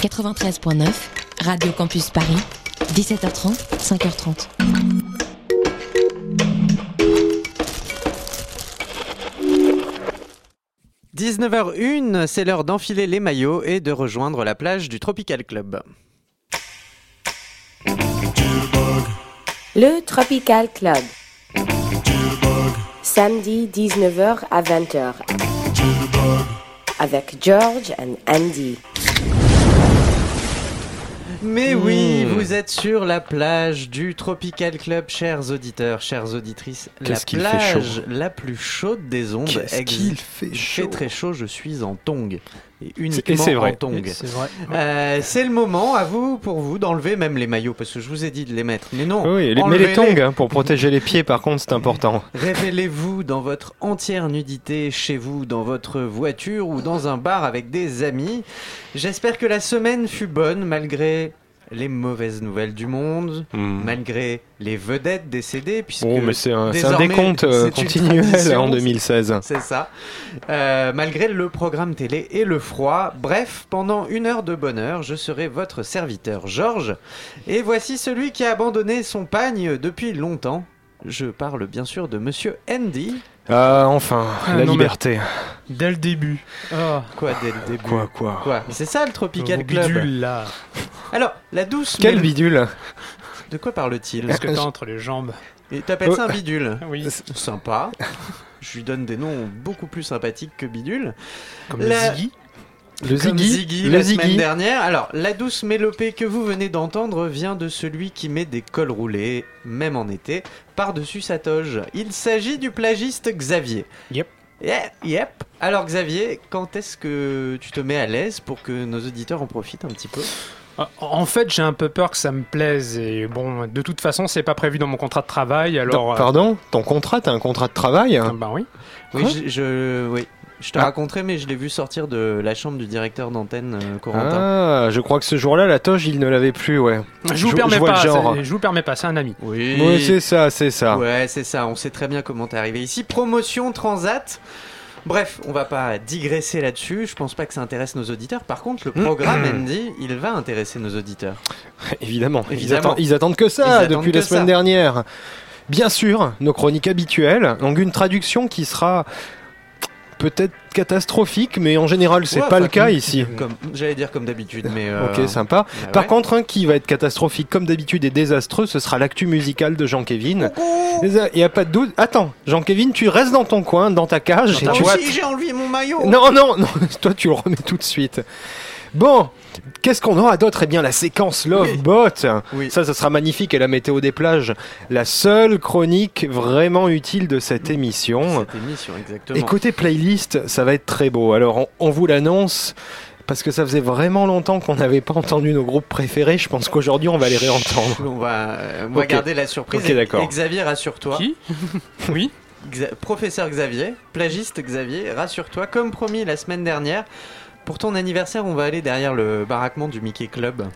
93.9, Radio Campus Paris, 17h30, 5h30. « 19h01, c'est l'heure d'enfiler les maillots et de rejoindre la plage du Tropical Club. Le Tropical Club. Samedi 19h à 20h. Avec George and Andy. Mais oui, Mmh. vous êtes sur la plage du Tropical Club, chers auditeurs, chères auditrices. La plage chaud. la plus chaude des ondes. Qu'est-ce qu'il fait Il chaud. fait très chaud, je suis en tongue. Et uniquement c'est vrai. en. C'est vrai. Euh, c'est le moment, à vous, pour vous, d'enlever même les maillots, parce que je vous ai dit de les mettre. Mais non, Oui, les- mais les tongs hein, pour protéger les pieds, par contre, c'est important. Révélez-vous dans votre entière nudité, chez vous, dans votre voiture ou dans un bar avec des amis. J'espère que la semaine fut bonne malgré les mauvaises nouvelles du monde, Hmm. malgré les vedettes décédées, puisque Bon, mais c'est un, décompte euh, continuel en 2016. c'est ça. Euh, malgré le programme télé et le froid. Bref, pendant une heure de bonheur, je serai votre serviteur Georges. Et voici celui qui a abandonné son pagne depuis longtemps. Je parle bien sûr de Monsieur Andy. Ah, enfin, Ah, la non, mais- liberté. Dès le début. Ah, Quoi dès le début Quoi, quoi Quoi C'est ça le Tropical Club bidules, là. Alors, la douce. Quel mél- bidule De quoi parle-t-il Qu'est-ce que t'as entre les jambes Et T'appelles ça un Oh. bidule Oui. Sympa. Je lui donne des noms beaucoup plus sympathiques que bidule. Comme La- Ziggy. Le Comme Ziggy, Ziggy le la semaine Ziggy. dernière. Alors, la douce mélopée que vous venez d'entendre vient de celui qui met des cols roulés, même en été, par-dessus sa toge. Il s'agit du plagiste Xavier. Yep. Yeah, yep. Alors Xavier, quand est-ce que tu te mets à l'aise pour que nos auditeurs en profitent un petit peu? Ah, En fait, j'ai un peu peur que ça me plaise et bon, de toute façon, c'est pas prévu dans mon contrat de travail, alors. Non, euh, Pardon Ton contrat, t'as un contrat de travail? Ah, bah oui. Oui, je, je- oui. Je te Ah. raconterai, mais je l'ai vu sortir de la chambre du directeur d'antenne, euh, Corentin. Ah, je crois que ce jour-là, la toge, il ne l'avait plus, ouais. Je Je- vous je permets pas. Je vous permets pas. C'est un ami. Oui, Oui, c'est ça, c'est ça. Ouais, c'est ça. On sait très bien comment t'es arrivé ici. Promotion Transat. Bref, on va pas digresser là-dessus. Je pense pas que ça intéresse nos auditeurs. Par contre, le programme Andy, il va intéresser nos auditeurs. Évidemment, Ils, attendent, ils attendent que ça attendent depuis que la semaine ça. dernière. Bien sûr, nos chroniques habituelles. Donc une traduction qui sera peut-être catastrophique, mais en général, c'est Ouais, pas enfin, le cas comme- ici. Comme j'allais dire comme d'habitude, mais euh, Ok, sympa. Par ouais. contre, un qui va être catastrophique comme d'habitude et désastreux, ce sera l'actu musical de Jean-Kévin. Il n'y a pas de doute. Attends, Jean-Kévin, tu restes dans ton coin, dans ta cage. et Moi tu... aussi, j'ai enlevé mon maillot. Non, non, non, toi tu le remets tout de suite. Bon, qu'est-ce qu'on aura d'autre? Eh bien, la séquence Love Oui. Bot. Oui. Ça, ça sera magnifique. Et la météo des plages, la seule chronique vraiment utile de cette émission. Cette émission, exactement. Et côté playlist, ça va être très beau. Alors, on, on vous l'annonce. Parce que ça faisait vraiment longtemps qu'on n'avait pas entendu nos groupes préférés. Je pense qu'aujourd'hui, on va les réentendre. On va, euh, on va garder la surprise. Ok, d'accord. Et Xavier, rassure-toi. Qui? Oui. Xa- Professeur Xavier, plagiste Xavier, rassure-toi, comme promis la semaine dernière, pour ton anniversaire, on va aller derrière le baraquement du Mickey Club.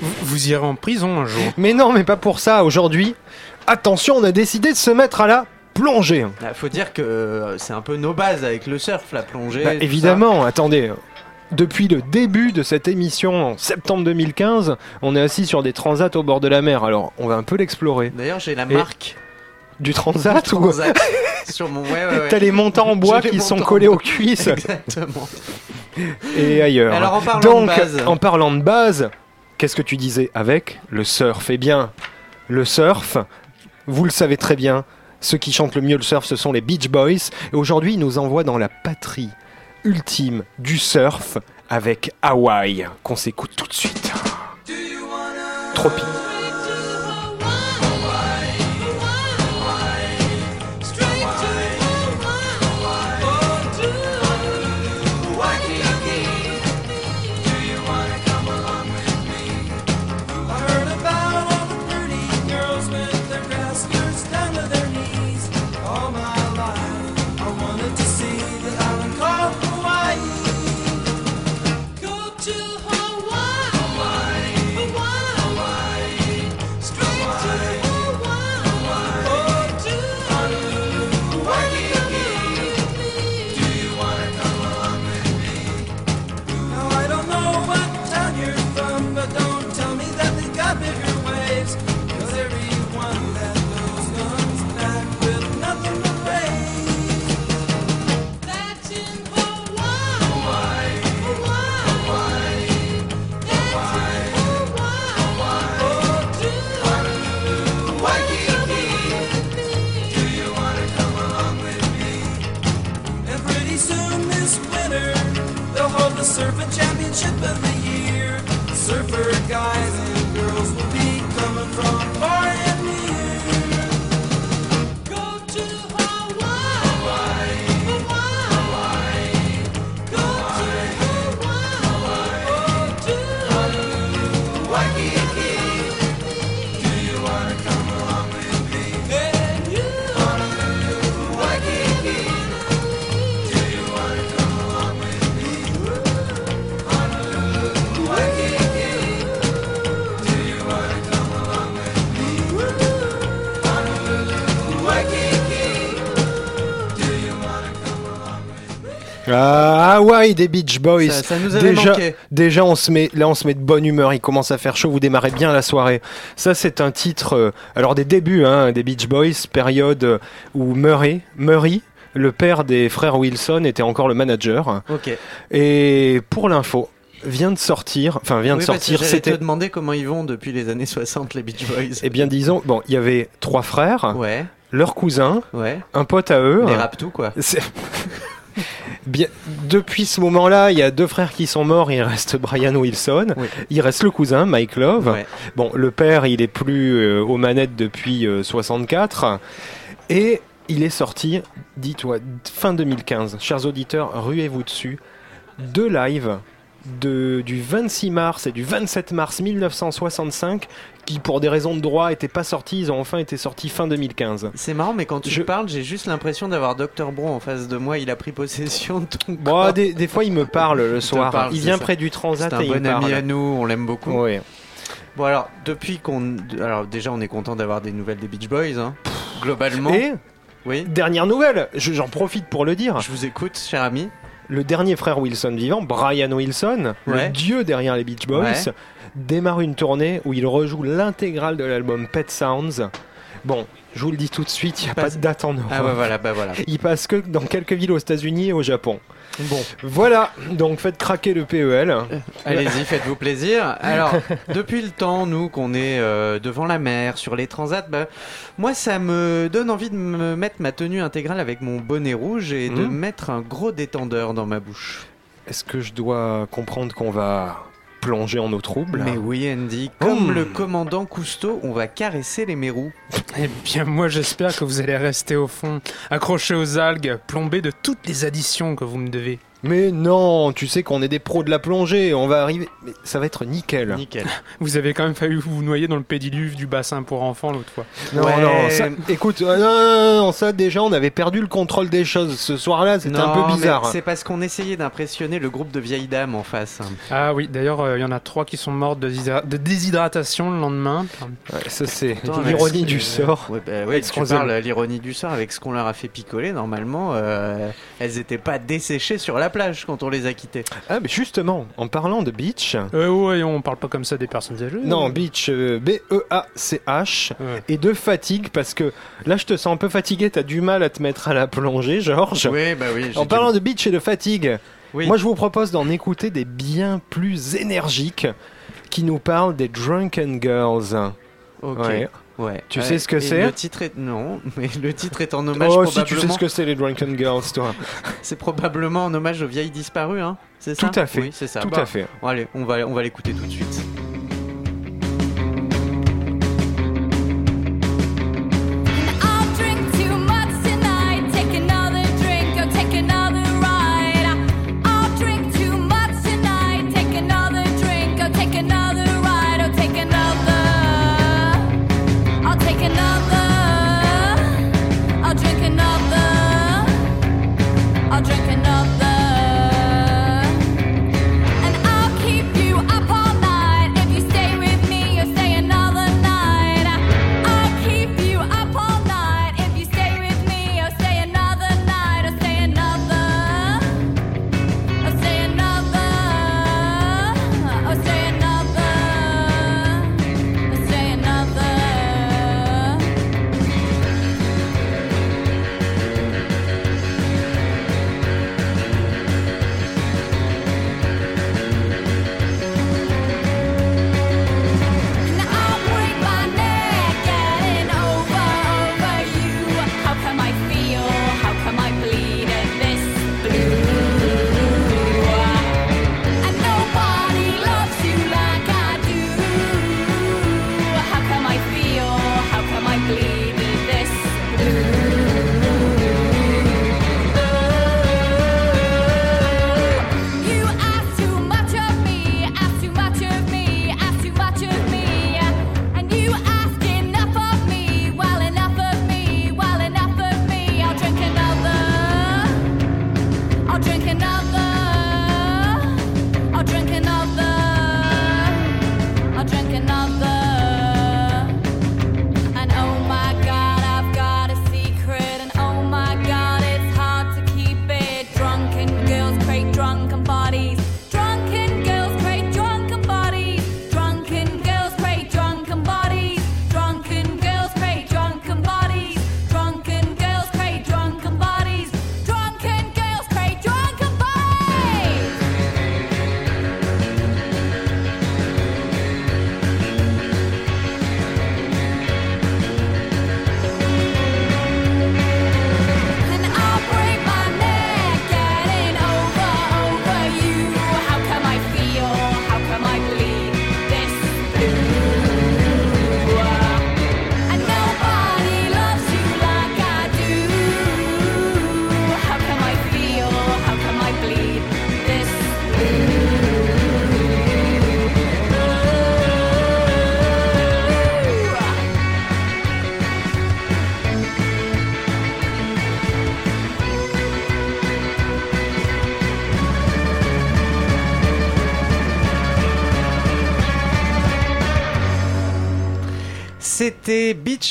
Vous, vous irez en prison un jour. Mais non, mais pas pour ça. Aujourd'hui, attention, on a décidé de se mettre à la plongée. Il faut dire que euh, c'est un peu nos bases avec le surf, la plongée. Bah, ça. évidemment, attendez. Depuis le début de cette émission en septembre 2015, on est assis sur des transats au bord de la mer. Alors, on va un peu l'explorer. D'ailleurs, j'ai la Et- marque Du transat ou Transat sur mon. Ouais, ouais, ouais. T'as les montants en bois qui sont collés aux cuisses Exactement. et ailleurs. Alors, en parlant Donc, de base. en parlant de base, qu'est-ce que tu disais avec le surf? Eh bien, le surf, vous le savez très bien, ceux qui chantent le mieux le surf, ce sont les Beach Boys. Et aujourd'hui, ils nous envoient dans la patrie ultime du surf avec Hawaï, qu'on s'écoute tout de suite. Tropique. Surfing Championship of the Year. Surfer guys Ah, Hawaii des Beach Boys. Ça, ça nous avait déjà, manqué. déjà, on se met, là, on se met de bonne humeur. Il commence à faire chaud. Vous démarrez bien la soirée. Ça, c'est un titre. euh, alors des débuts, hein, des Beach Boys, période euh, où Murray, Murray, le père des frères Wilson, était encore le manager. Ok. Et pour l'info, vient de sortir. Enfin, vient de Oui, que sortir. j'allais te C'était. demander comment ils vont depuis les années 60, les Beach Boys. Eh bien, disons, bon, il y avait trois frères, Ouais, leur cousin, ouais. un pote à eux. Les rap tout, quoi. Bien, depuis ce moment-là, il y a deux frères qui sont morts. Il reste Brian Wilson. Oui. Il reste le cousin, Mike Love. Ouais. Bon, le père, il est plus euh, aux manettes depuis euh, 64. Et il est sorti, dis-toi, fin 2015. Chers auditeurs, ruez-vous dessus. Deux lives de, du 26 mars et du 27 mars 1965 qui, pour des raisons de droit, n'étaient pas sortis. Ils ont enfin été sortis fin 2015. C'est marrant, mais quand tu Je- parles, j'ai juste l'impression d'avoir Dr. Bro en face de moi. Il a pris possession de ton Bon, corps. des, des fois, il me parle le soir. parle, il vient ça. près du transat C'est un et il bon parle. ami à nous, on l'aime beaucoup. Bon alors, depuis qu'on... Alors déjà, on est content d'avoir des nouvelles des Beach Boys, hein. Globalement. Et Oui dernière nouvelle, je- j'en profite pour le dire. Je vous écoute, cher ami. Le dernier frère Wilson vivant, Brian Wilson, Ouais. le dieu derrière les Beach Boys, Ouais. démarre une tournée où il rejoue l'intégrale de l'album Pet Sounds. Bon, je vous le dis tout de suite, il n'y a passe- pas de date en Europe. Ah voilà, bah voilà. Il passe que dans quelques villes aux États-Unis et au Japon. Bon, Voilà, donc faites craquer le PEL. allez-y, faites-vous plaisir. Alors, depuis le temps, nous, qu'on est euh, devant la mer, sur les transats, bah, moi, ça me donne envie de me mettre ma tenue intégrale avec mon bonnet rouge et de Mhm. mettre un gros détendeur dans ma bouche. Est-ce que je dois comprendre qu'on va plonger en eau trouble Mais oui, Andy, comme Hmm. le commandant Cousteau, on va caresser les mérous. Eh bien, moi, j'espère que vous allez rester au fond, accroché aux algues, plombé de toutes les additions que vous me devez. Mais non, tu sais qu'on est des pros de la plongée, on va arriver. Mais ça va être nickel. Nickel. Vous avez quand même failli vous noyer dans le pédiluve du bassin pour enfants l'autre fois. Non, Ouais. non, ça- écoute, euh, non, non, non, ça déjà, on avait perdu le contrôle des choses ce soir-là, c'était un peu bizarre. C'est parce qu'on essayait d'impressionner le groupe de vieilles dames en face. Ah oui, d'ailleurs, euh, il y en a trois qui sont mortes de, de déshydratation le lendemain. Ouais, ça, c'est l'ironie du sort. Ouais, bah ouais, tu parles l'ironie du sort avec ce qu'on leur a fait picoler. Normalement, euh, elles étaient pas desséchées sur la plage quand on les a quittées. Ah, mais justement, en parlant de beach, Euh, ouais, on parle pas comme ça des personnes âgées. non, beach, euh, B-E-A-C-H, Ouais. et de fatigue, parce que là, je te sens un peu fatigué, t'as du mal à te mettre à la plongée, Georges. Oui, bah oui. En du- parlant de beach et de fatigue, Oui. moi je vous propose d'en écouter des bien plus énergiques qui nous parlent des Drunken Girls. Ok. Ouais. Ouais. Tu sais ce que c'est Le titre est non, mais le titre est en hommage Oh, si tu probablement. sais ce que c'est les Drunken Girls, toi. C'est probablement en hommage aux vieilles disparues, hein. C'est ça Tout à fait. Oui, c'est ça. Tout à fait. bon, allez, on va on va l'écouter tout de suite.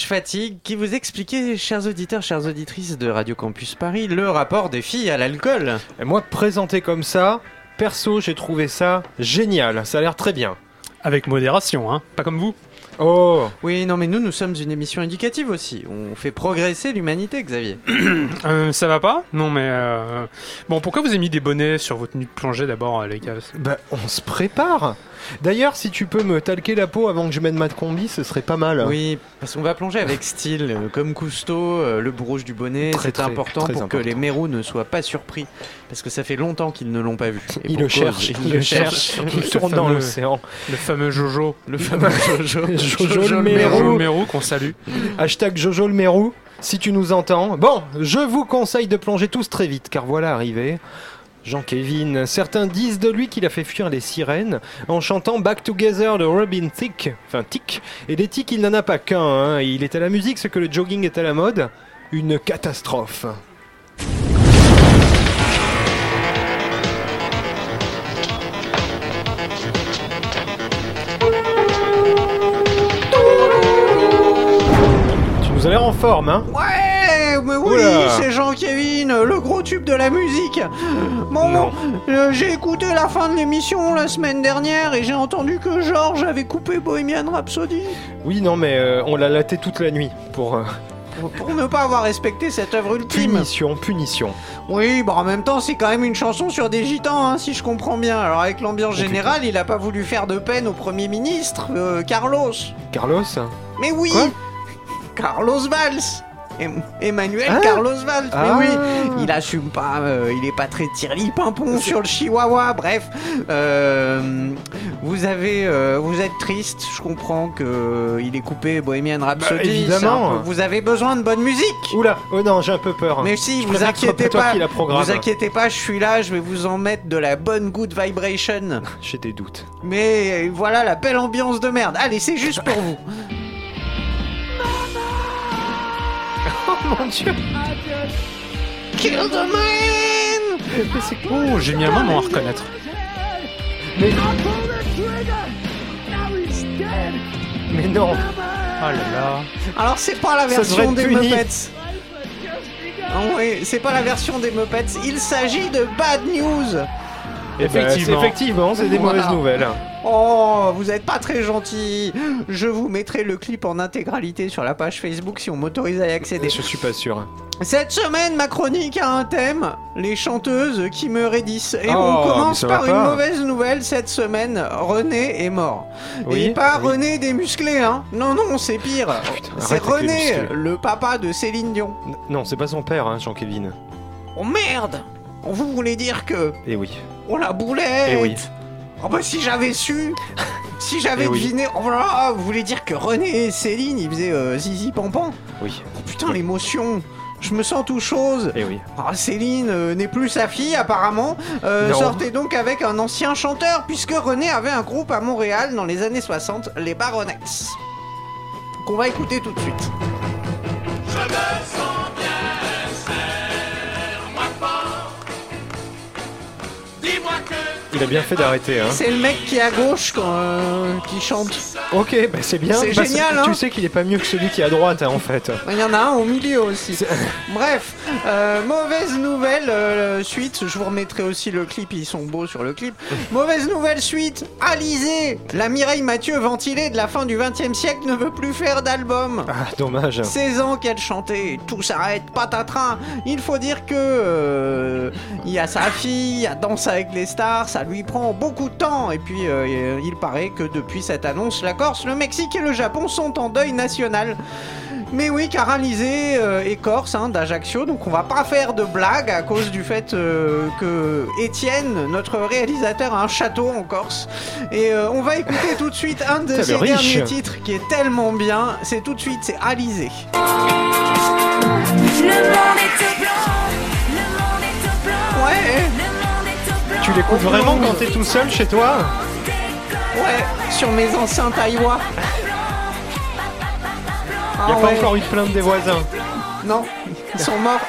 Fatigue qui vous expliquait, chers auditeurs, chères auditrices de Radio Campus Paris, le rapport des filles à l'alcool. Et moi, présenté comme ça, perso, j'ai trouvé ça génial. Ça a l'air très bien. Avec modération, hein. Pas comme vous. Oh, Oui, non, mais nous, nous sommes une émission éducative aussi. On fait progresser l'humanité, Xavier. Euh, ça va pas? Non, mais. euh, Bon, pourquoi vous avez mis des bonnets sur votre tenue de plongée d'abord, les gars? Bah, on se prépare. D'ailleurs, si tu peux me talquer la peau avant que je mette ma combi, ce serait pas mal. Oui, parce qu'on va plonger avec style, euh, comme Cousteau, euh, le bourrouge du bonnet. C'est important très pour que les mérous ne soient pas surpris, parce que ça fait longtemps qu'ils ne l'ont pas vu. Et Il pour le cause, cherche, ils il le cherche. Il Le tourne dans l'océan. Le fameux Jojo. Le fameux Jojo. Jojo le Mérou. Jojo Mérou qu'on salue. Hashtag Jojo le Mérou, si tu nous entends. Bon, je vous conseille de plonger tous très vite, car voilà arrivé. Jean-Kévin, certains disent de lui qu'il a fait fuir les sirènes en chantant Back Together de Robin Thicke, enfin Thicke, et des tics il n'en a pas qu'un, hein. il est à la musique ce que le jogging est à la mode, une catastrophe. Tu nous as en forme, hein? Mais oui, c'est Jean-Kévin, le gros tube de la musique. Bon, Non. euh, j'ai écouté la fin de l'émission la semaine dernière et j'ai entendu que Georges avait coupé Bohemian Rhapsody. Oui, non, mais euh, on l'a laté toute la nuit pour euh, Pour ne pas avoir respecté cette œuvre ultime. punition, punition. Oui, bon en même temps c'est quand même une chanson sur des gitans, hein, si je comprends bien. Alors avec l'ambiance Oh, générale, il a pas voulu faire de peine au Premier ministre, Carlos. Carlos Mais oui Quoi? Carlos Valls Emmanuel Hein Carlos Valls, Ah. mais oui, il assume pas, euh, il est pas très tirli pimpon sur le chihuahua, bref. Euh, vous avez, euh, vous êtes triste, je comprends que il est coupé Bohemian Rhapsody. Bah, évidemment. peu- vous avez besoin de bonne musique. Oula, oh non, j'ai un peu peur. Mais si, Je vous inquiétez pas, vous inquiétez pas, je suis là, je vais vous en mettre de la bonne good vibration. J'ai des doutes. Mais voilà la belle ambiance de merde. Allez, c'est juste pour vous. Oh mon dieu Kill the man Mais c'est Oh, j'ai mis un moment à reconnaître. Mais... Mais non Oh là là. Alors c'est pas la version des. Muppets. Ah oui, c'est pas la version des Muppets. Il s'agit de Bad News. Eh ben, Effectivement. c'est- effectivement, c'est des Voilà. mauvaises nouvelles. Oh, vous êtes pas très gentil. Je vous mettrai le clip en intégralité sur la page Facebook si on m'autorise à y accéder. Je suis pas sûr. Cette semaine, ma chronique a un thème les chanteuses qui me raidissent. Et Oh, on commence ça va par une mauvaise nouvelle cette semaine. René est mort. Oui, Et pas oui. René des musclés, hein. Non, non, c'est pire. c'est avec les René, le papa de Céline Dion. N- Non, c'est pas son père, hein, Jean-Kévin. Oh merde Vous voulez dire que. Eh oui. Oh la boulette Eh oui. Oh bah si j'avais su Si j'avais Eh oui. deviné. Oh là Vous voulez dire que René et Céline, ils faisaient euh, zizi pampan Oui. Oh putain, l'émotion Je me sens tout chose Eh oui. Ah, Céline euh, n'est plus sa fille apparemment. Euh, Non. sortait donc avec un ancien chanteur puisque René avait un groupe à Montréal dans les années 60, les Baronettes. Qu'on va écouter tout de suite. Il a bien fait d'arrêter, hein. C'est le mec qui est à gauche quand, euh, qui chante. Ok, bah c'est bien. C'est Bah, génial, hein. Tu sais qu'il est pas mieux que celui qui est à droite, hein, en fait. Il y en a un au milieu aussi. Bref, euh, mauvaise nouvelle euh, suite. Je vous remettrai aussi le clip, ils sont beaux sur le clip. Mauvaise nouvelle suite. Alizé, la Mireille Mathieu ventilée de la fin du 20 e siècle ne veut plus faire d'album. Ah, dommage. 16 ans qu'elle chantait, tout s'arrête, patatras. Il faut dire que il y a sa fille, il y a Danse avec les stars, ça lui prend beaucoup de temps. Et puis euh, il paraît que depuis cette annonce, la Corse, le Mexique et le Japon sont en deuil national. Mais oui, car Alizé euh, est corse hein, d'Ajaccio, donc on va pas faire de blagues à cause du fait euh, que Étienne, notre réalisateur, a un château en Corse. Et euh, on va écouter tout de suite un de ses riche. derniers titres qui est tellement bien. C'est tout de suite, c'est Alizé. Le monde est l'écoutes vraiment quand t'es tout seul chez toi ouais, sur mes enceintes Aïwa. Y a Ah pas ouais, encore eu de plainte des voisins. Non. Ils sont morts.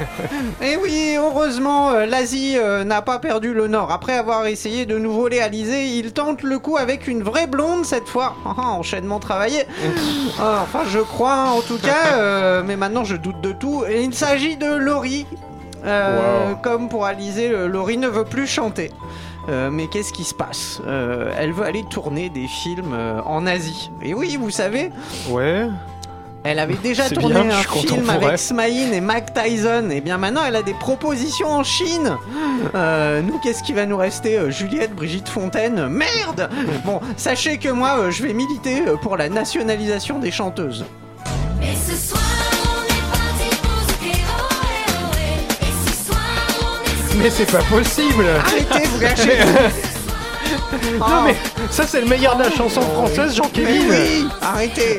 Et oui, heureusement, euh, l'Asie euh, n'a pas perdu le Nord. Après avoir essayé de nous voler Alizé, il tente le coup avec une vraie blonde cette fois. Ah, enchaînement travaillé. Ah, enfin, je crois en tout cas, euh, mais maintenant je doute de tout. Et il s'agit de Laurie. Euh, Wow. Comme pour Alizé, Laurie ne veut plus chanter. Euh, mais qu'est-ce qui se passe? Euh, Elle veut aller tourner des films euh, en Asie. Et oui, vous savez, Ouais. elle avait déjà tourné bien, un film avec. Smaïn et Mac Tyson. Et bien maintenant, elle a des propositions en Chine. Euh, nous, qu'est-ce qui va nous rester? Juliette, Brigitte Fontaine Merde Bon, sachez que moi, euh, je vais militer pour la nationalisation des chanteuses. Et ce soir, Mais c'est pas possible. Arrêtez, vous gâchez Non mais ça c'est le meilleur de la chanson française, Jean-Kévin. oui Arrêtez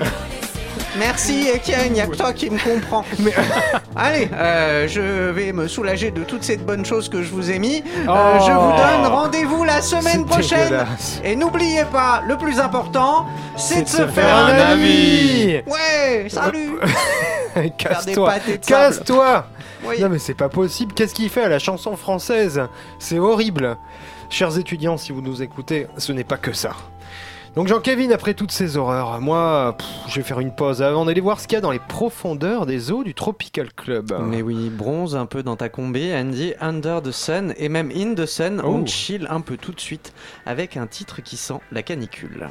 Merci Etienne, il n'y a que toi qui me comprends. Mais- Allez, euh, je vais me soulager de toutes ces bonnes choses que je vous ai mis. Euh, Oh. je vous donne rendez-vous la semaine prochaine. Et n'oubliez pas, le plus important, c'est de se faire un ami. Ouais, salut Casse-toi. Casse-toi Oui. Non mais c'est pas possible, qu'est-ce qu'il fait à la chanson française? C'est horrible Chers étudiants, si vous nous écoutez, ce n'est pas que ça. Donc Jean-Kévin, après toutes ces horreurs, moi, pff, je vais faire une pause avant d'aller voir ce qu'il y a dans les profondeurs des eaux du Tropical Club. Mais oui, bronze un peu dans ta combi, Andy, Under the Sun et même In the Sun, Oh. on chill un peu tout de suite avec un titre qui sent la canicule.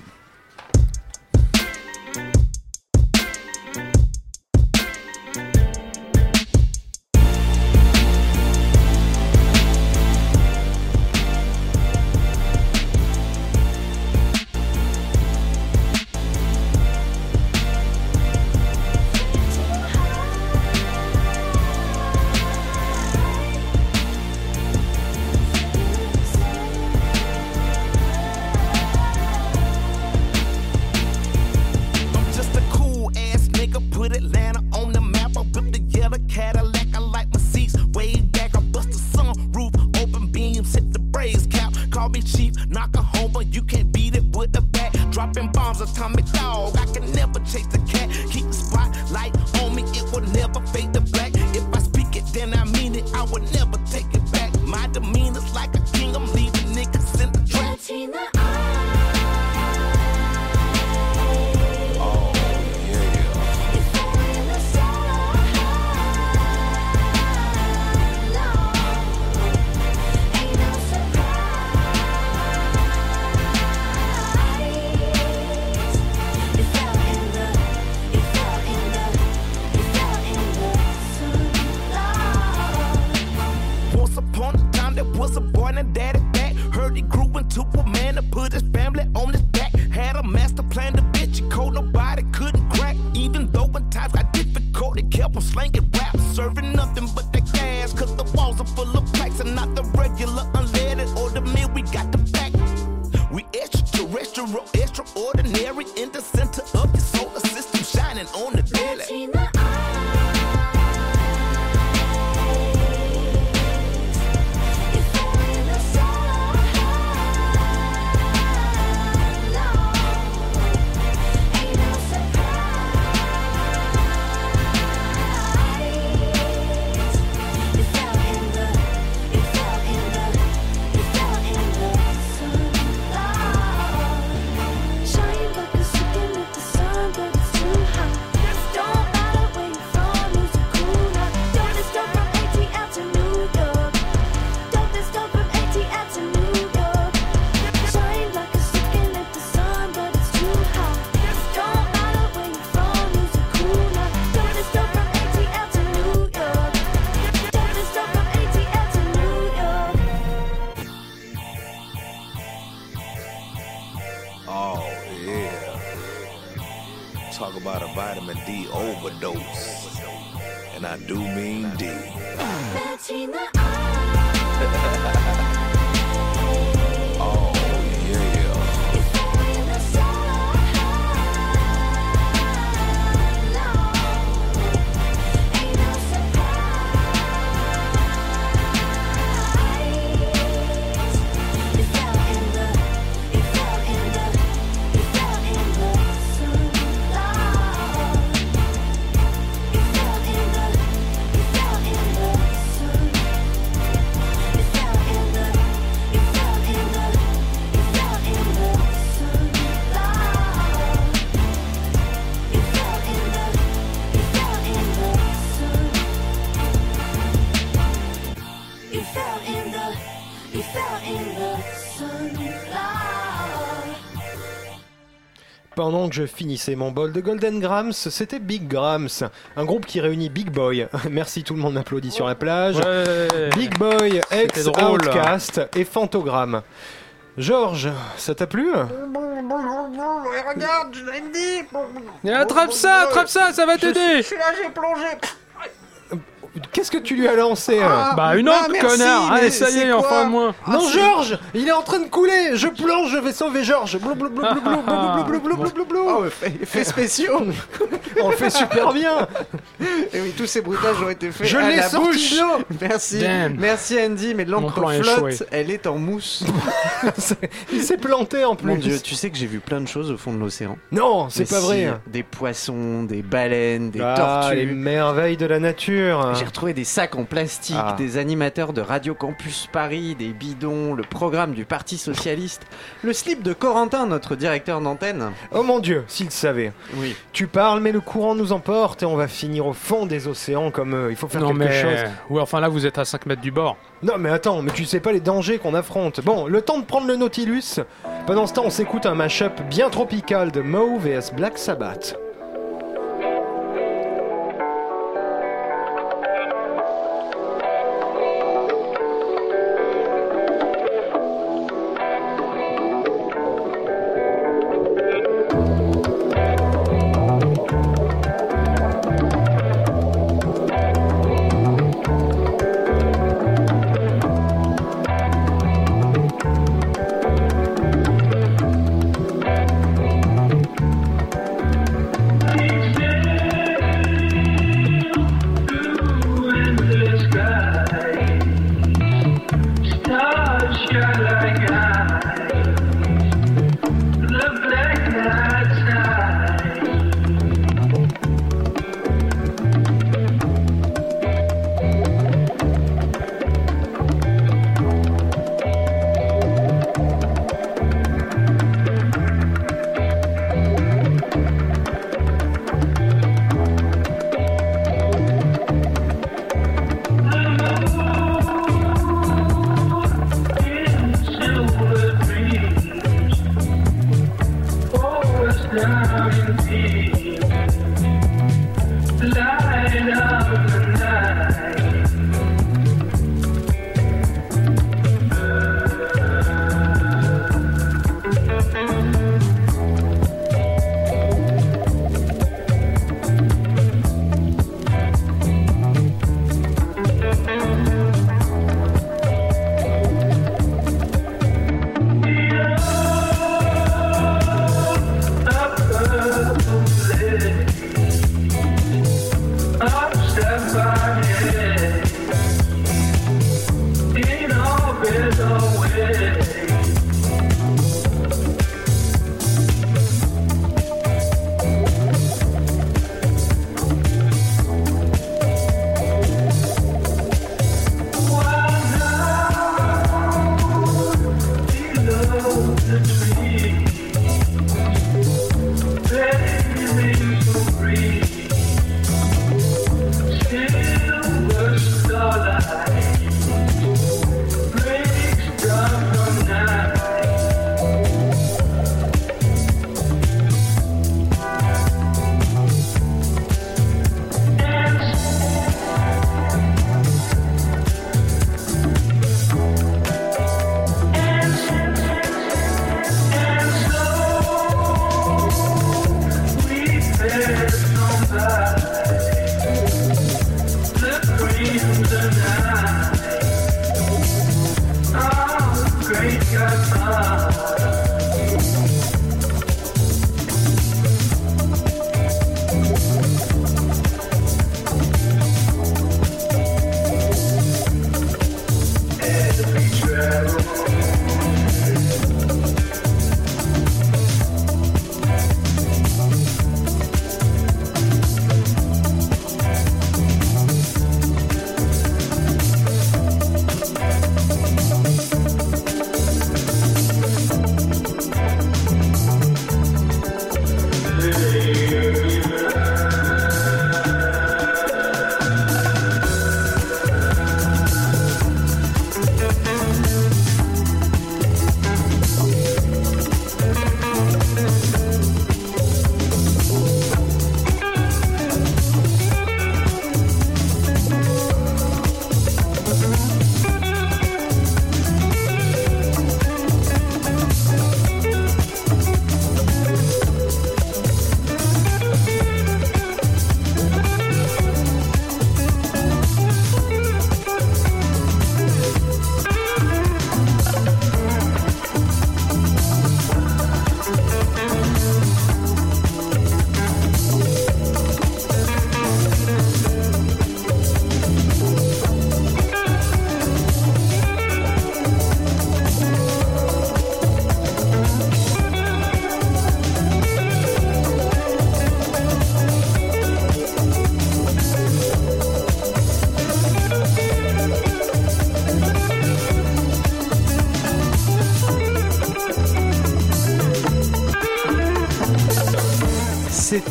Daddy Back. Heard he grew into a man to put his family on his back. Had a master plan to bitch he cold, nobody couldn't crack. Even though when times got difficult, it kept on slanging rap. Serving nothing but the gas, cause the walls are full of cracks. And not the regular unleaded or the meal we got the pack. We extraterrestrial, extraordinary vitamin D overdose. And I do mean D. Pendant que je finissais mon bol de Golden Grams, c'était Big Grams, un groupe qui réunit Big Boy. Merci, tout le monde m'applaudit sur la plage. Ouais. Big Boy, ex. Outcast et Fantogramme. Georges, ça t'a plu? Regarde, je l'ai dit. Et attrape ça, attrape ça, ça va t'aider suis là, j'ai plongé. Qu'est-ce que tu lui as lancé euh ah, Bah une bah, autre, bah, merci, connard. Allez, ça y est, enfin moins ah, Non, Georges Il est en train de couler. Je plonge, je vais sauver Georges. Oh, Effets spéciaux. On le fait super bien. Et oui, tous ces bruitages ont été faits je à la sorti bouche. Merci. Damn. Merci Andy, mais l'encre flotte, elle est en mousse. Il s'est planté en plus. Mon dieu, tu sais que j'ai vu plein de choses au fond de l'océan. Non, c'est pas vrai. Des poissons, des baleines, des ah, tortues... les merveilles de la nature. J'ai retrouvé des sacs en plastique, Ah. des animateurs de Radio Campus Paris, des bidons, le programme du Parti Socialiste, le slip de Corentin, notre directeur d'antenne. Oh mon Dieu, s'il savait Oui. Tu parles, mais le courant nous emporte et on va finir au fond des océans comme eux. Il faut faire Non quelque mais... chose. Oui, enfin là, vous êtes à 5 mètres du bord. Non, mais attends, mais tu sais pas les dangers qu'on affronte. Bon, le temps de prendre le Nautilus. Pendant ce temps, on s'écoute un mashup bien tropical de Moe vs Black Sabbath.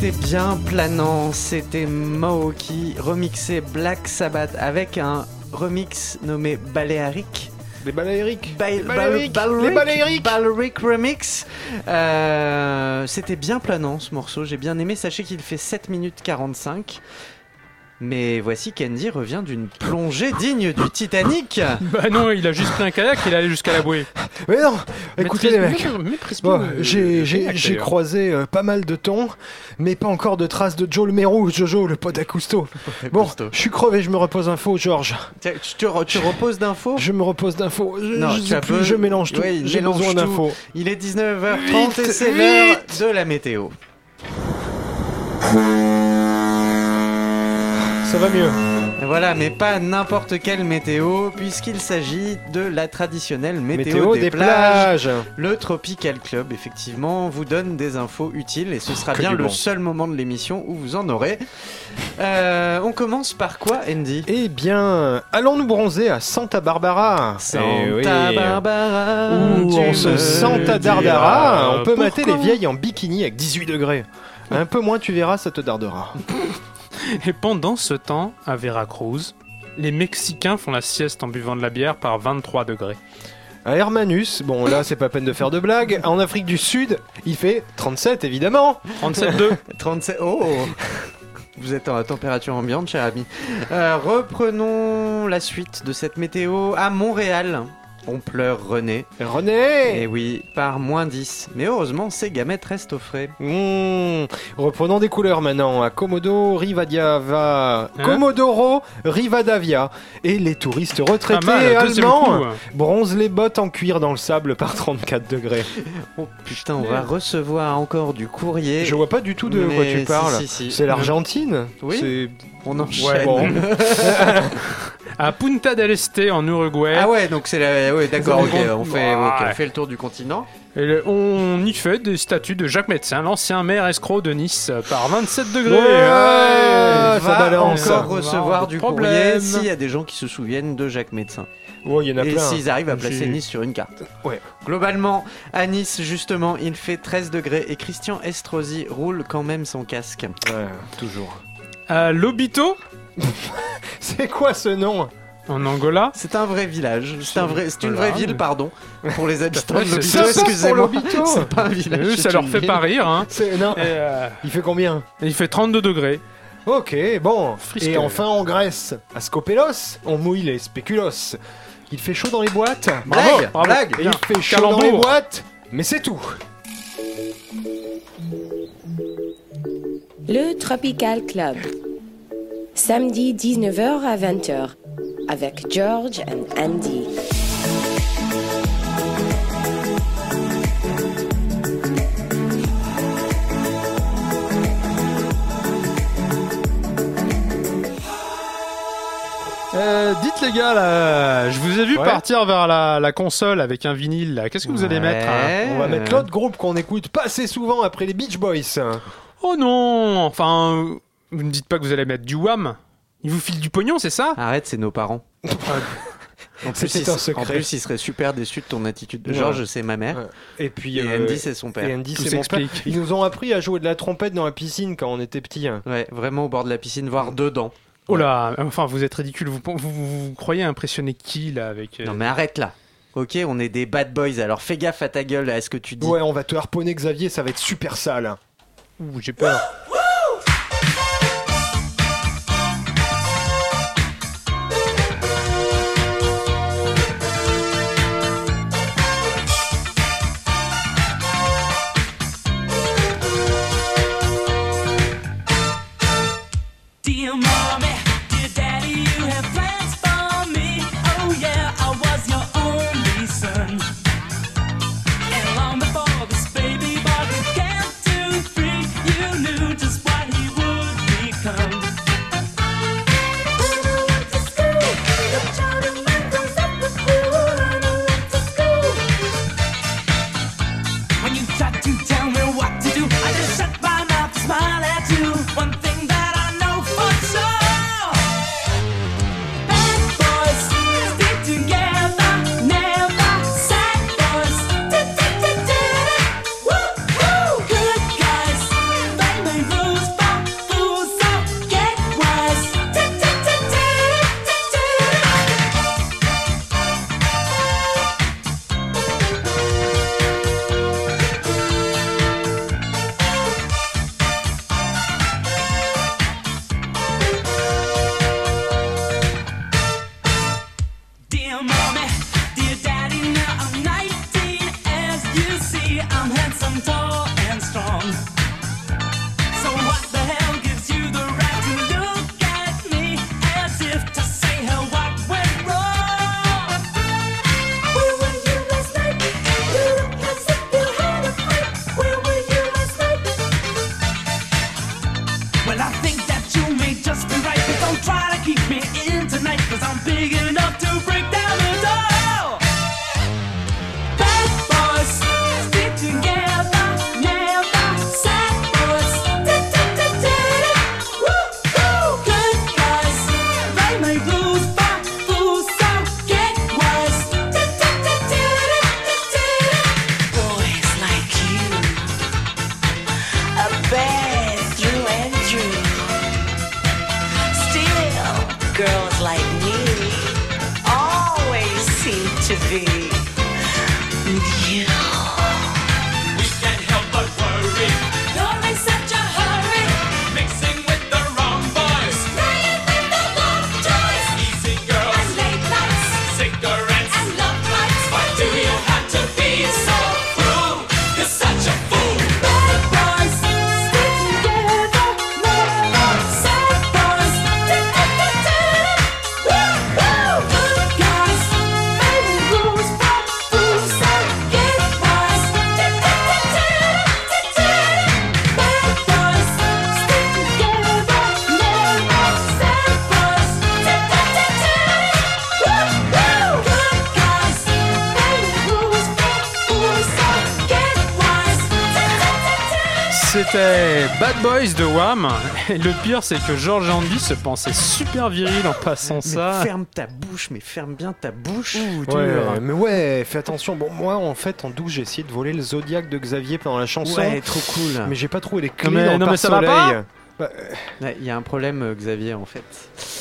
C'était bien planant, c'était Mao qui remixait Black Sabbath avec un remix nommé Balearic. Les Balearic. Ba- Les Bal- Balearic. Balearic. Les Balearic. Balearic Remix. Euh, c'était bien planant ce morceau, j'ai bien aimé. Sachez qu'il fait 7 minutes 45. Mais voici Candy revient d'une plongée digne du Titanic. Bah non, il a juste pris un kayak, il est allé jusqu'à la bouée. Mais non, écoutez les mecs. Bon, j'ai j'ai- j'ai croisé euh, pas mal de tons, mais pas encore de traces de Joe le Mérou, Jojo le pote à Cousteau. Bon, je suis crevé, je me repose info, Georges. Tu te re- tu reposes d'infos Je me repose d'infos. Je, Non, je plus, peu- je mélange tout. Ouais, J'ai besoin d'infos. Il est 19h30 et c'est l'heure de la météo. Ça va mieux. Voilà, mais pas n'importe quelle météo, puisqu'il s'agit de la traditionnelle météo, Météo des, des plages. plages. Le Tropical Club, effectivement, vous donne des infos utiles et ce sera Que bien le bon. seul moment de l'émission où vous en aurez. Euh, on commence par quoi, Andy? Eh bien, allons-nous bronzer à Santa Barbara? Santa Eh oui. Barbara. On se Santa Dardara, on peut mater les vieilles en bikini avec 18 degrés. Un peu moins, tu verras, ça te dardera. Et pendant ce temps, à Veracruz, les Mexicains font la sieste en buvant de la bière par 23 degrés. À Hermanus, bon là c'est pas peine de faire de blagues, en Afrique du Sud, il fait 37 évidemment 37,2. 37. Oh Vous êtes en température ambiante, cher ami. Euh, reprenons la suite de cette météo à Montréal. On pleure René. Et René oui, par moins 10. Mais heureusement, ces gamètes restent au frais. Mmh. Reprenons des couleurs maintenant, à Komodo Rivadavia, Hein Comodoro Rivadavia. Et les touristes retraités mal, allemands coup. bronzent les bottes en cuir dans le sable par 34 degrés. Oh putain, on va recevoir encore du courrier. Je vois pas du tout de quoi tu si, parles. si, si. C'est l'Argentine Oui. C'est- On enchaîne. Ouais, bon. À Punta del Este en Uruguay, Ah ouais, donc c'est la... Ouais, d'accord, ok, Ouais. on fait, ok, on Ouais. fait le tour du continent. et le- on y fait des statues de Jacques Médecin, l'ancien maire escroc de Nice, par 27 degrés. Ouais. Ouais. ça va balance. encore On va recevoir avoir du des courrier problèmes. s'il y a des gens qui se souviennent de Jacques Médecin. Il y en a Et plein. s'ils arrivent à placer J'ai- Nice sur une carte. Ouais. Globalement, à Nice, justement, il fait 13 degrés et Christian Estrosi roule quand même son casque. Ouais, toujours. À Lobito, C'est quoi ce nom? En Angola, C'est un vrai village. C'est un vrai, c'est une vraie ville, pardon, pour les habitants de Lobito. Excusez-moi. C'est pas un village. eux, ça leur fait pas rire. Hein. Non. Euh, Il fait combien? il fait 32 degrés. Ok, bon. Frisque. Et enfin en Grèce, à Skopelos, on mouille les spéculos. Il fait chaud dans les boîtes. Blague, Bravo. blague. Et Bien. il fait chaud dans les boîtes. Mais c'est tout. Le Tropical Club. Samedi 19h à 20h avec George and Andy. Euh, dites les gars, là, je vous ai vu Ouais. partir vers la, la console avec un vinyle. là. Qu'est-ce que vous allez mettre hein. On va mettre l'autre groupe qu'on écoute pas assez souvent après les Beach Boys. Oh non Enfin, vous ne dites pas que vous allez mettre du Wham Ils vous filent du pognon, c'est ça? Arrête, c'est nos parents. En plus, il, un secret. en plus, il serait super déçu de ton attitude. Ouais. Georges, c'est ma mère. Et puis Et euh, Andy, c'est son père. et Andy, Tout c'est mon père. s'explique. Ils nous ont appris à jouer de la trompette dans la piscine quand on était petits. hein. Ouais, vraiment au bord de la piscine, voire dedans. Oh là, enfin, vous êtes ridicule. Vous, vous, vous- vous croyez impressionner qui, là, avec... euh, Non mais arrête là. Ok, on est des bad boys, alors fais gaffe à ta gueule à ce que tu dis. Ouais, on va te harponner Xavier, ça va être super sale. Ouh, j'ai peur. TV. Et le pire, c'est que George Andy se pensait super viril en passant Mais ça. ferme ta bouche, mais ferme bien ta bouche. Ouais, mais ouais, fais attention. Bon, moi, en fait, en douce, j'ai essayé de voler le Zodiac de Xavier pendant la chanson. Ouais, trop cool. Mais j'ai pas trouvé les clés mais- dans le non, mais ça va pare-soleil. Ouais, Il y a un problème, euh, Xavier, en fait.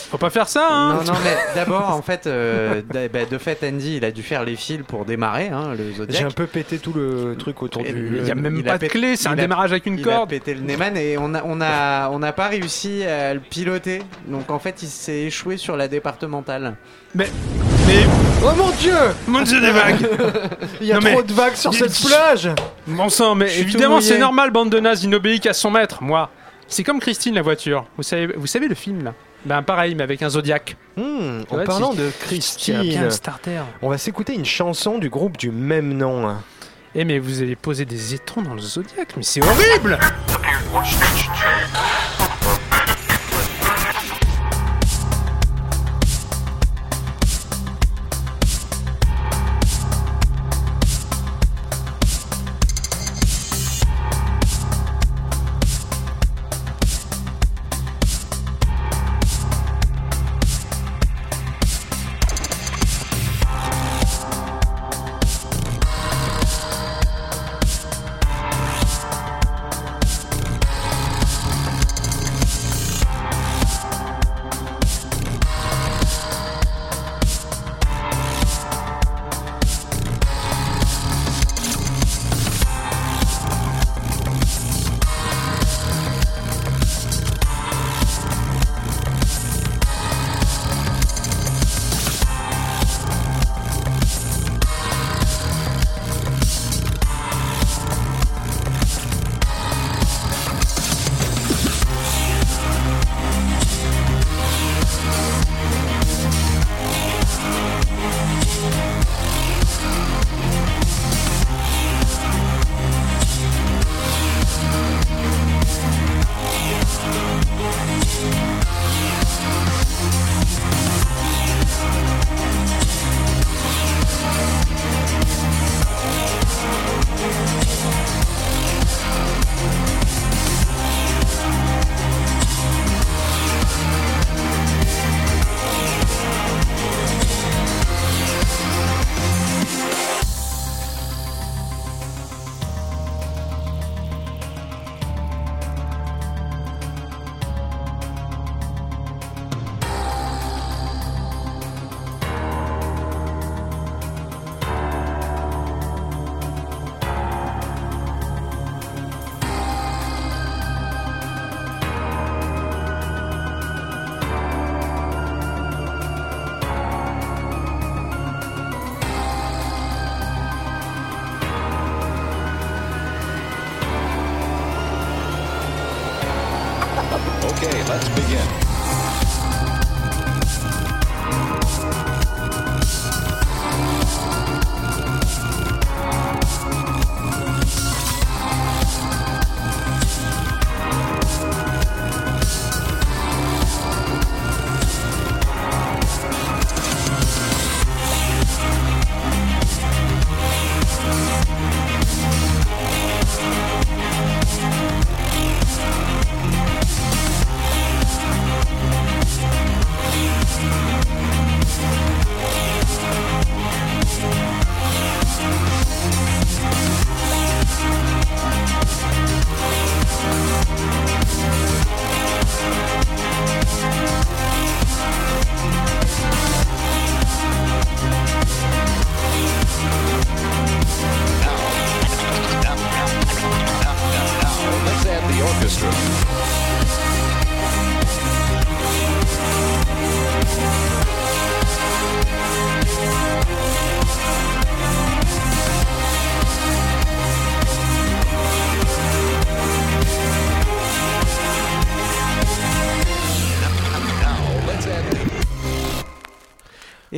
Faut pas faire ça, hein Non, non, mais d'abord, en fait, euh, bah, de fait, Andy, il a dû faire les fils pour démarrer hein, le Zodiac. J'ai un peu pété tout le truc autour Et du. Il y a même il pas a de pété- clé, c'est un il a- démarrage avec une Il a corde. pété le Neyman et on a, on a, on n'a pas réussi à le piloter. Donc en fait, il s'est échoué sur la départementale. Mais Oh mon dieu mon dieu des vagues. Il y a Non, mais- trop de vagues sur Il- cette plage Bon sang, mais évidemment c'est normal, bande de nazes, il n'obéit qu'à son maître. Moi, c'est comme Christine la voiture. Vous savez, vous savez le film là? Ben pareil, mais avec un Zodiac. Hmm, En parlant de bien Christine, starter. on va s'écouter une chanson du groupe du même nom. Eh mais vous allez poser des étrons dans le Zodiac, mais c'est horrible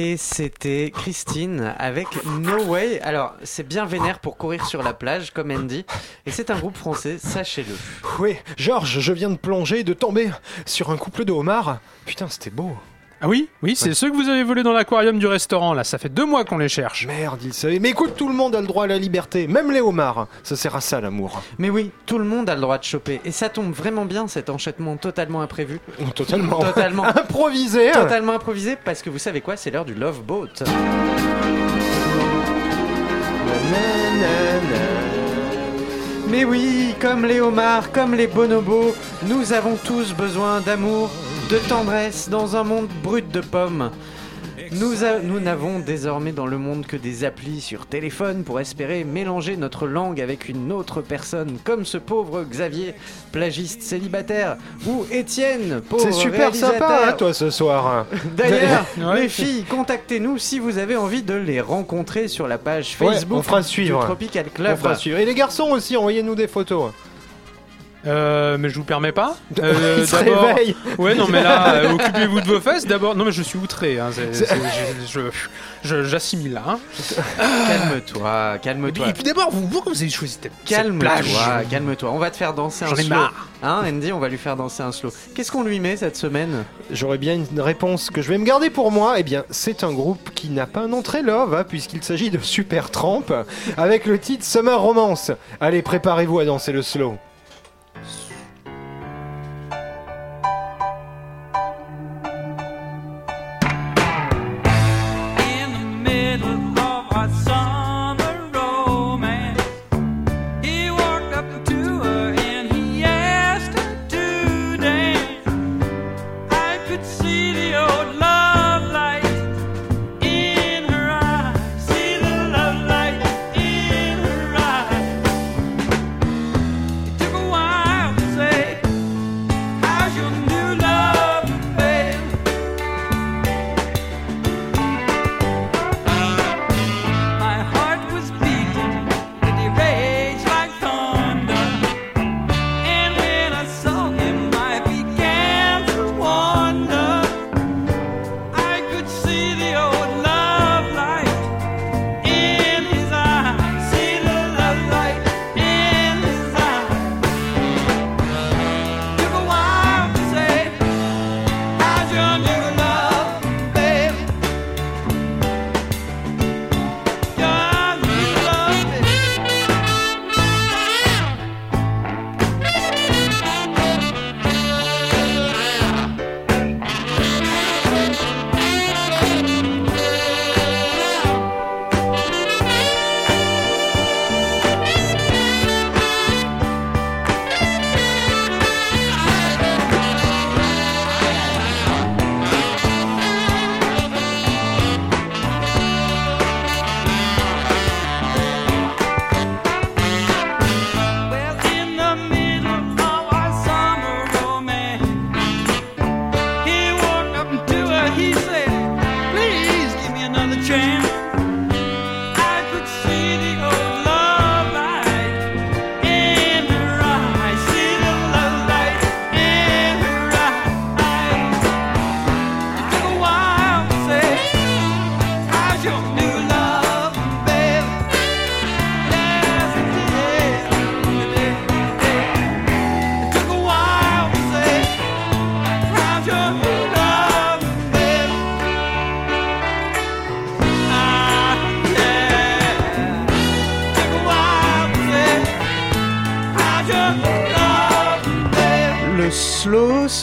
Et c'était Christine avec No Way. Alors, c'est bien vénère pour courir sur la plage, comme Andy. Et c'est un groupe français, sachez-le. Oui, Georges, je viens de plonger et de tomber sur un couple de homards. Putain, c'était beau. Ah oui Oui, c'est ceux que vous avez volés dans l'aquarium du restaurant, là. Ça fait deux mois qu'on les cherche. Merde, il savait. Mais écoute, tout le monde a le droit à la liberté, même les homards. Ça sert à ça, l'amour. Mais oui, tout le monde a le droit de choper. Et ça tombe vraiment bien cet enchaînement totalement imprévu. Totalement. Totalement. Improvisé. hein. Totalement improvisé parce que vous savez quoi, c'est l'heure du Love Boat. Mais oui, comme les homards, comme les bonobos, nous avons tous besoin d'amour, de tendresse dans un monde brut de pommes. Nous a- nous n'avons désormais dans le monde que des applis sur téléphone pour espérer mélanger notre langue avec une autre personne, comme ce pauvre Xavier, plagiste célibataire, ou Étienne, pauvre C'est super sympa, hein, toi, ce soir. D'ailleurs, Ouais. les filles, contactez-nous si vous avez envie de les rencontrer sur la page Ouais, Facebook on fera du. Tropical On Club. fera suivre. Et les garçons aussi, envoyez-nous des photos. Euh, mais je vous permets pas. Euh, Il se d'abord- réveille. Ouais, non, mais là, euh, occupez-vous de vos fesses d'abord. Non, mais je suis outré. Hein, c'est- c'est- je- je- je- J'assimile là. Hein. Calme-toi, Et puis, calme-toi. et puis d'abord, vous, pourquoi vous avez choisi cette, cette plage Calme-toi, calme-toi. On va te faire danser un J'en ai slow. marre. Hein, Andy, on va lui faire danser un slow. Qu'est-ce qu'on lui met cette semaine? J'aurais bien une réponse que je vais me garder pour moi. Eh bien, c'est un groupe qui n'a pas un nom très love, hein, puisqu'il s'agit de Super Tramp, avec le titre Summer Romance. Allez, préparez-vous à danser le slow.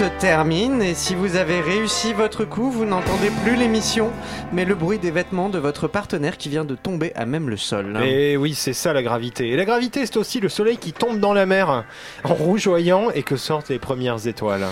Se termine et si vous avez réussi votre coup, vous n'entendez plus l'émission, mais le bruit des vêtements de votre partenaire qui vient de tomber à même le sol. Et oui, c'est ça la gravité. Et la gravité, c'est aussi le soleil qui tombe dans la mer en rougeoyant et que sortent les premières étoiles.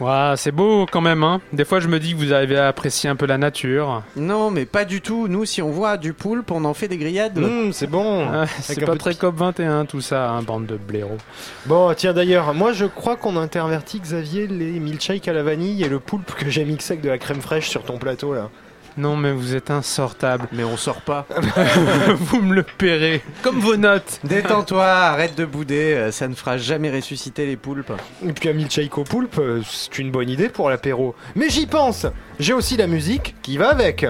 Ouais, c'est beau quand même. Hein. Des fois, je me dis que vous arrivez à apprécier un peu la nature. Non, mais pas du tout. Nous, si on voit du poulpe, on en fait des grillades. Hum, c'est bon. Ah, c'est pas de très COP 21 tout ça, hein, bande de blaireaux. Bon, tiens d'ailleurs, moi je crois qu'on a interverti Xavier les milkshakes à la vanille et le poulpe que j'ai mixé avec de la crème fraîche sur ton plateau là. Non, mais vous êtes insortable. Mais on sort pas. vous me le paierez. Comme vos notes. Détends-toi, arrête de bouder, euh, ça ne fera jamais ressusciter les poulpes. Et puis un milkshake au poulpe, euh, c'est une bonne idée pour l'apéro. Mais j'y pense J'ai aussi la musique qui va avec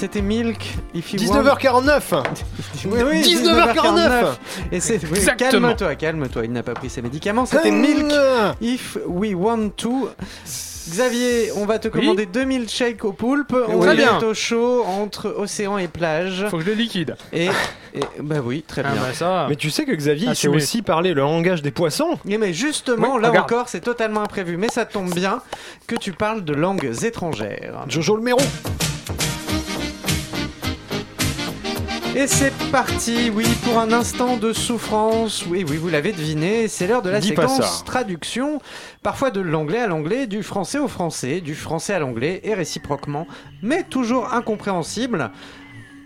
c'était Milk. If you 19h49 want- Oui, oui, 19h49. Et c'est oui, calme-toi, calme-toi. Il n'a pas pris ses médicaments. C'était Milk. If we want to. Xavier, on va te commander 2000 shakes au poulpe. On Très va bien. au chaud entre océan et plage. Faut que je le liquide. Et, et- bah oui, très Ah bien. bah ça. Mais tu sais que Xavier, il sait aussi parler le langage des poissons Et mais justement, Oui, là regarde. encore, c'est totalement imprévu. Mais ça tombe bien que tu parles de langues étrangères. Jojo le méron Et c'est parti, oui, pour un instant de souffrance. Oui, oui, vous l'avez deviné, c'est l'heure de la Dis séquence traduction, parfois de l'anglais à l'anglais, du français au français, du français à l'anglais et réciproquement, mais toujours incompréhensible.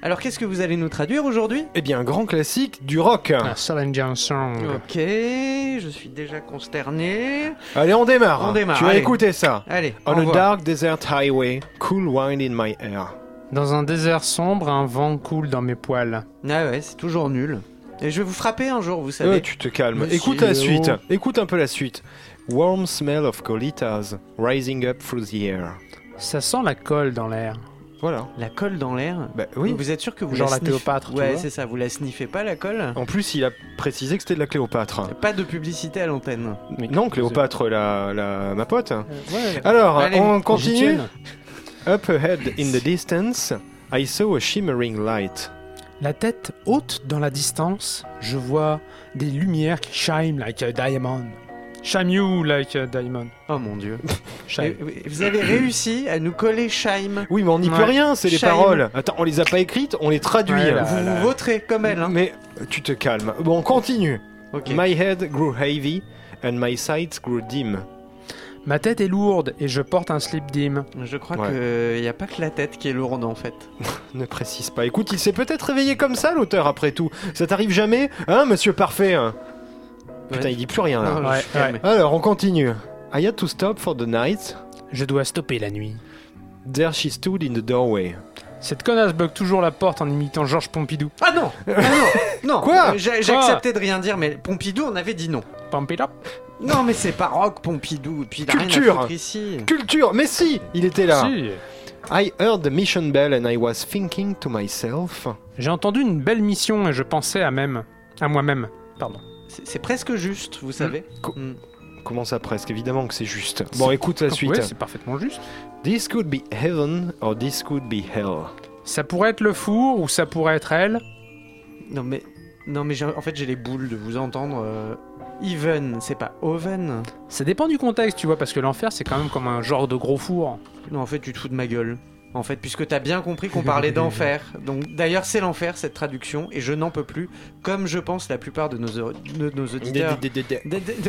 Alors qu'est-ce que vous allez nous traduire aujourd'hui? Eh bien, grand classique du rock. Ah, Dion. Ok, je suis déjà consterné. Allez, on démarre. On démarre, Tu vas allez. écouter ça. Allez, On a envoie. dark desert highway, cool wind in my hair. Dans un désert sombre, un vent coule dans mes poils. Ah ouais, c'est toujours nul. Et je vais vous frapper un jour, vous savez. Euh, tu te calmes. Monsieur Écoute la suite. Écoute un peu la suite. Warm smell of colitas rising up through the air. Ça sent la colle dans l'air. Voilà. La colle dans l'air Bah oui. Vous êtes sûr que vous Genre la sniff- Cléopâtre, tu Ouais, vois. c'est ça, vous la sniffez pas la colle En plus, il a précisé que c'était de la Cléopâtre. Pas de publicité à l'antenne. Mais Non, Cléopâtre, la, la, ma pote. Ouais. Alors, Allez, on continue. Up ahead in the distance, I saw a shimmering light. La tête haute dans la distance, je vois des lumières qui shine like a diamond. Shine you like a diamond. Oh mon dieu. Shine. Et- Vous avez réussi à nous coller Shaim. Oui, mais on n'y peut Ouais. rien, c'est les Shine. paroles. Attends, on les a pas écrites, on les traduit. Ouais, là. Vous vous voterez comme elle. Hein. Mais euh, tu te calmes. Bon, on continue. Ok. My head grew heavy and my sight grew dim. Ma tête est lourde et je porte un slip dim. Je crois Ouais. qu'il n'y a pas que la tête qui est lourde en fait. Ne précise pas. Écoute, il s'est peut-être réveillé comme ça, l'auteur, après tout. Ça t'arrive jamais Hein, monsieur parfait hein Putain, Ouais. il dit plus rien, là. Non, Ouais. Alors, on continue. I had to stop for the night. Je dois stopper la nuit. There she stood in the doorway. Cette connasse bloque toujours la porte en imitant Georges Pompidou. Ah non Ah non Non Quoi Euh, J'ai accepté de rien dire, mais Pompidou, on avait dit non. Pompidou? Non, mais c'est pas rock Pompidou, et puis il a rien à Culture. foutre ici. Culture Mais si Il était là Si. I heard the mission bell and I was thinking to myself. J'ai entendu une belle mission et je pensais à même, à moi-même. Pardon. C'est c'est presque juste, vous savez. Co- Mm. Comment ça presque? Évidemment que c'est juste. Bon, écoute la Ouais, suite. c'est parfaitement juste. This could be heaven or this could be hell. Ça pourrait être le four ou ça pourrait être elle. Non mais, non mais en fait j'ai les boules de vous entendre. euh, Even, c'est pas oven. Ça dépend du contexte, tu vois, parce que l'enfer c'est quand même comme un genre de gros four. Non en fait tu te fous de ma gueule. En fait, puisque t'as bien compris qu'on parlait d'enfer. Donc, d'ailleurs, c'est l'enfer cette traduction, et je n'en peux plus. Comme je pense la plupart de nos, de nos auditeurs.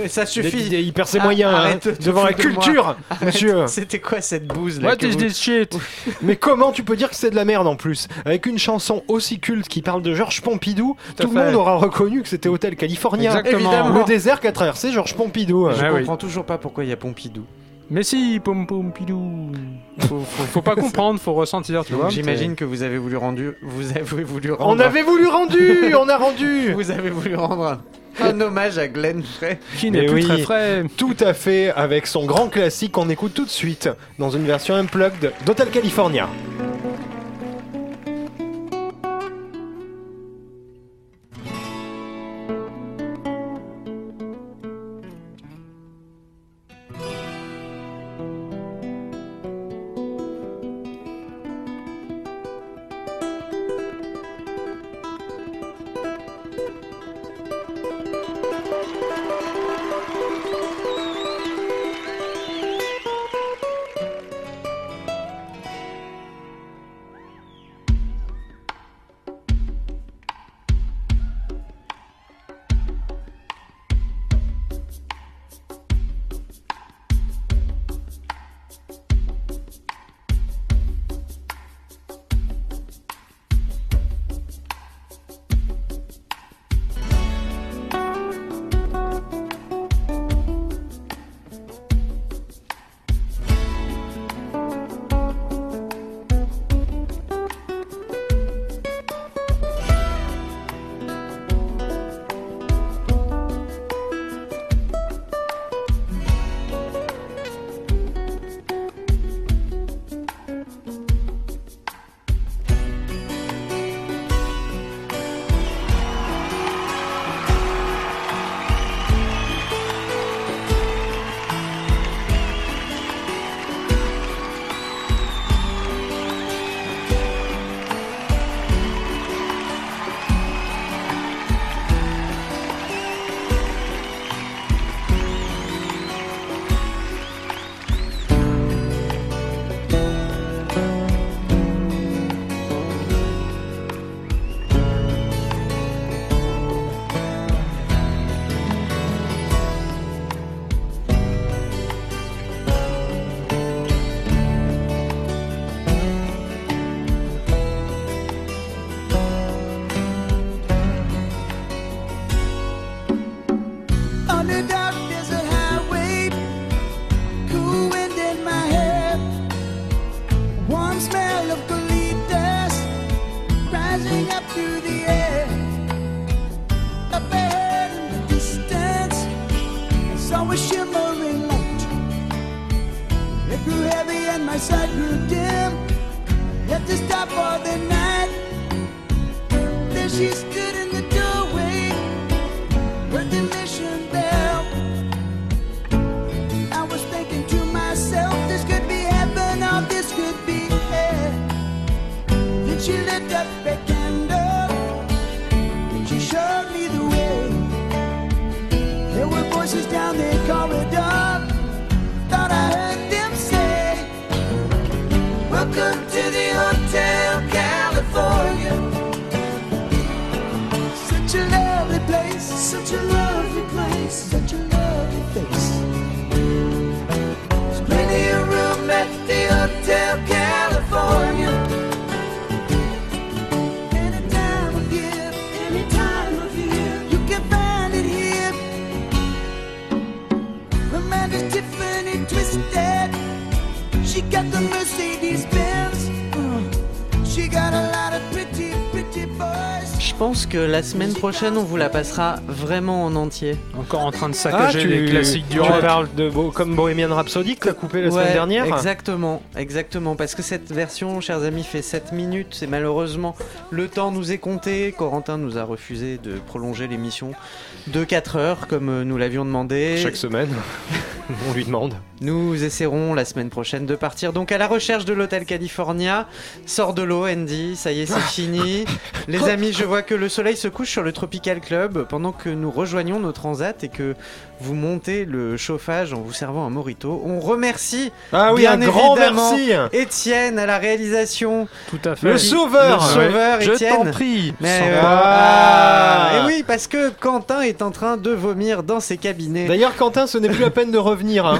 Ça suffit. Il perd ses Ah, moyens, hein, devant la culture, Arrête. monsieur. C'était quoi cette bouse là What is vous- this shit Mais comment tu peux dire que c'est de la merde en plus? Avec une chanson aussi culte qui parle de Georges Pompidou, Tout le fait. monde aura reconnu que c'était Hôtel California. Exactement. Évidemment. Le désert qu'a traversé Georges Pompidou. Je Ah oui. comprends toujours pas pourquoi il y a Pompidou. Mais si, pom pom pidou. Faut, faut, faut pas comprendre, faut ressentir, tu vois. J'imagine que vous avez voulu rendu, vous avez voulu rendre. On avait voulu rendu On a rendu Vous avez voulu rendre un, hommage à Glenn Frey. Qui n'est Mais plus oui. très frais. Tout à fait, avec son grand classique qu'on écoute tout de suite, dans une version unplugged d'Hotel California. Tiffany twisted. She got the Mercedes Benz. Uh, she got a lot of pretty, pretty boys. Je pense que la semaine prochaine, on vous la passera vraiment en entier. Encore en train de Ah, saccager tu, les classiques du tu rock. parles de Bo- comme Bohemian Rhapsody que t'as coupé la semaine Ouais, dernière Exactement, exactement. Parce que cette version, chers amis, fait 7 minutes. Et malheureusement, le temps nous est compté. Corentin nous a refusé de prolonger l'émission de 4 heures, comme euh, nous l'avions demandé. Chaque semaine. On lui demande. Nous essaierons la semaine prochaine de partir donc à la recherche de l'hôtel California. Sors de l'eau, Andy, ça y est, c'est fini. Les amis, je vois que le soleil se couche sur le Tropical Club pendant que nous rejoignons nos transats et que vous montez le chauffage en vous servant un morito. On remercie Ah oui, bien un grand évidemment merci. Étienne à la réalisation. Tout à fait. Le sauveur. Le sauveur, Je Étienne. t'en prie. Mais euh, Ah. ah, et oui, parce que Quentin est en train de vomir dans ses cabinets. D'ailleurs, Quentin, ce n'est plus la peine de revenir. hein.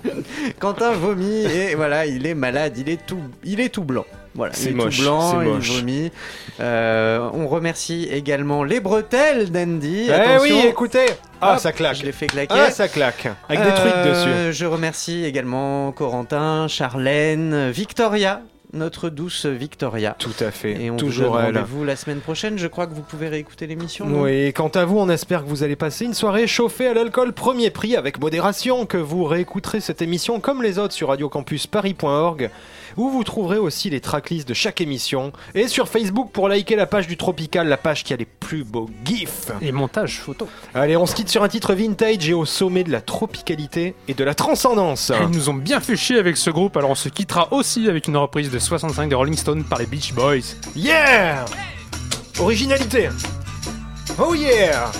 Quentin vomit et voilà, il est malade, il est tout, il est tout blanc. Voilà, C'est moche, tout blanc, c'est il vomit. Euh, on remercie également les bretelles d'Andy. Eh Attention. oui, écoutez. Ah, Hop, ça claque. Je l'ai fait claquer. Ah, ça claque. Avec des trucs Euh, dessus. Je remercie également Corentin, Charlène, Victoria, notre douce Victoria. Tout à fait. Et on Toujours vous rendez-vous la semaine prochaine. Je crois que vous pouvez réécouter l'émission. Oui, quant à vous, on espère que vous allez passer une soirée chauffée à l'alcool premier prix avec modération, que vous réécouterez cette émission comme les autres sur radiocampusparis.org, où vous trouverez aussi les tracklists de chaque émission, et sur Facebook pour liker la page du Tropical, la page qui a les plus beaux gifs. Et montage photo. Allez, on se quitte sur un titre vintage et au sommet de la tropicalité et de la transcendance. Ils nous ont bien fait chier avec ce groupe, alors on se quittera aussi avec une reprise de 65 des Rolling Stones par les Beach Boys. Yeah Originalité Oh yeah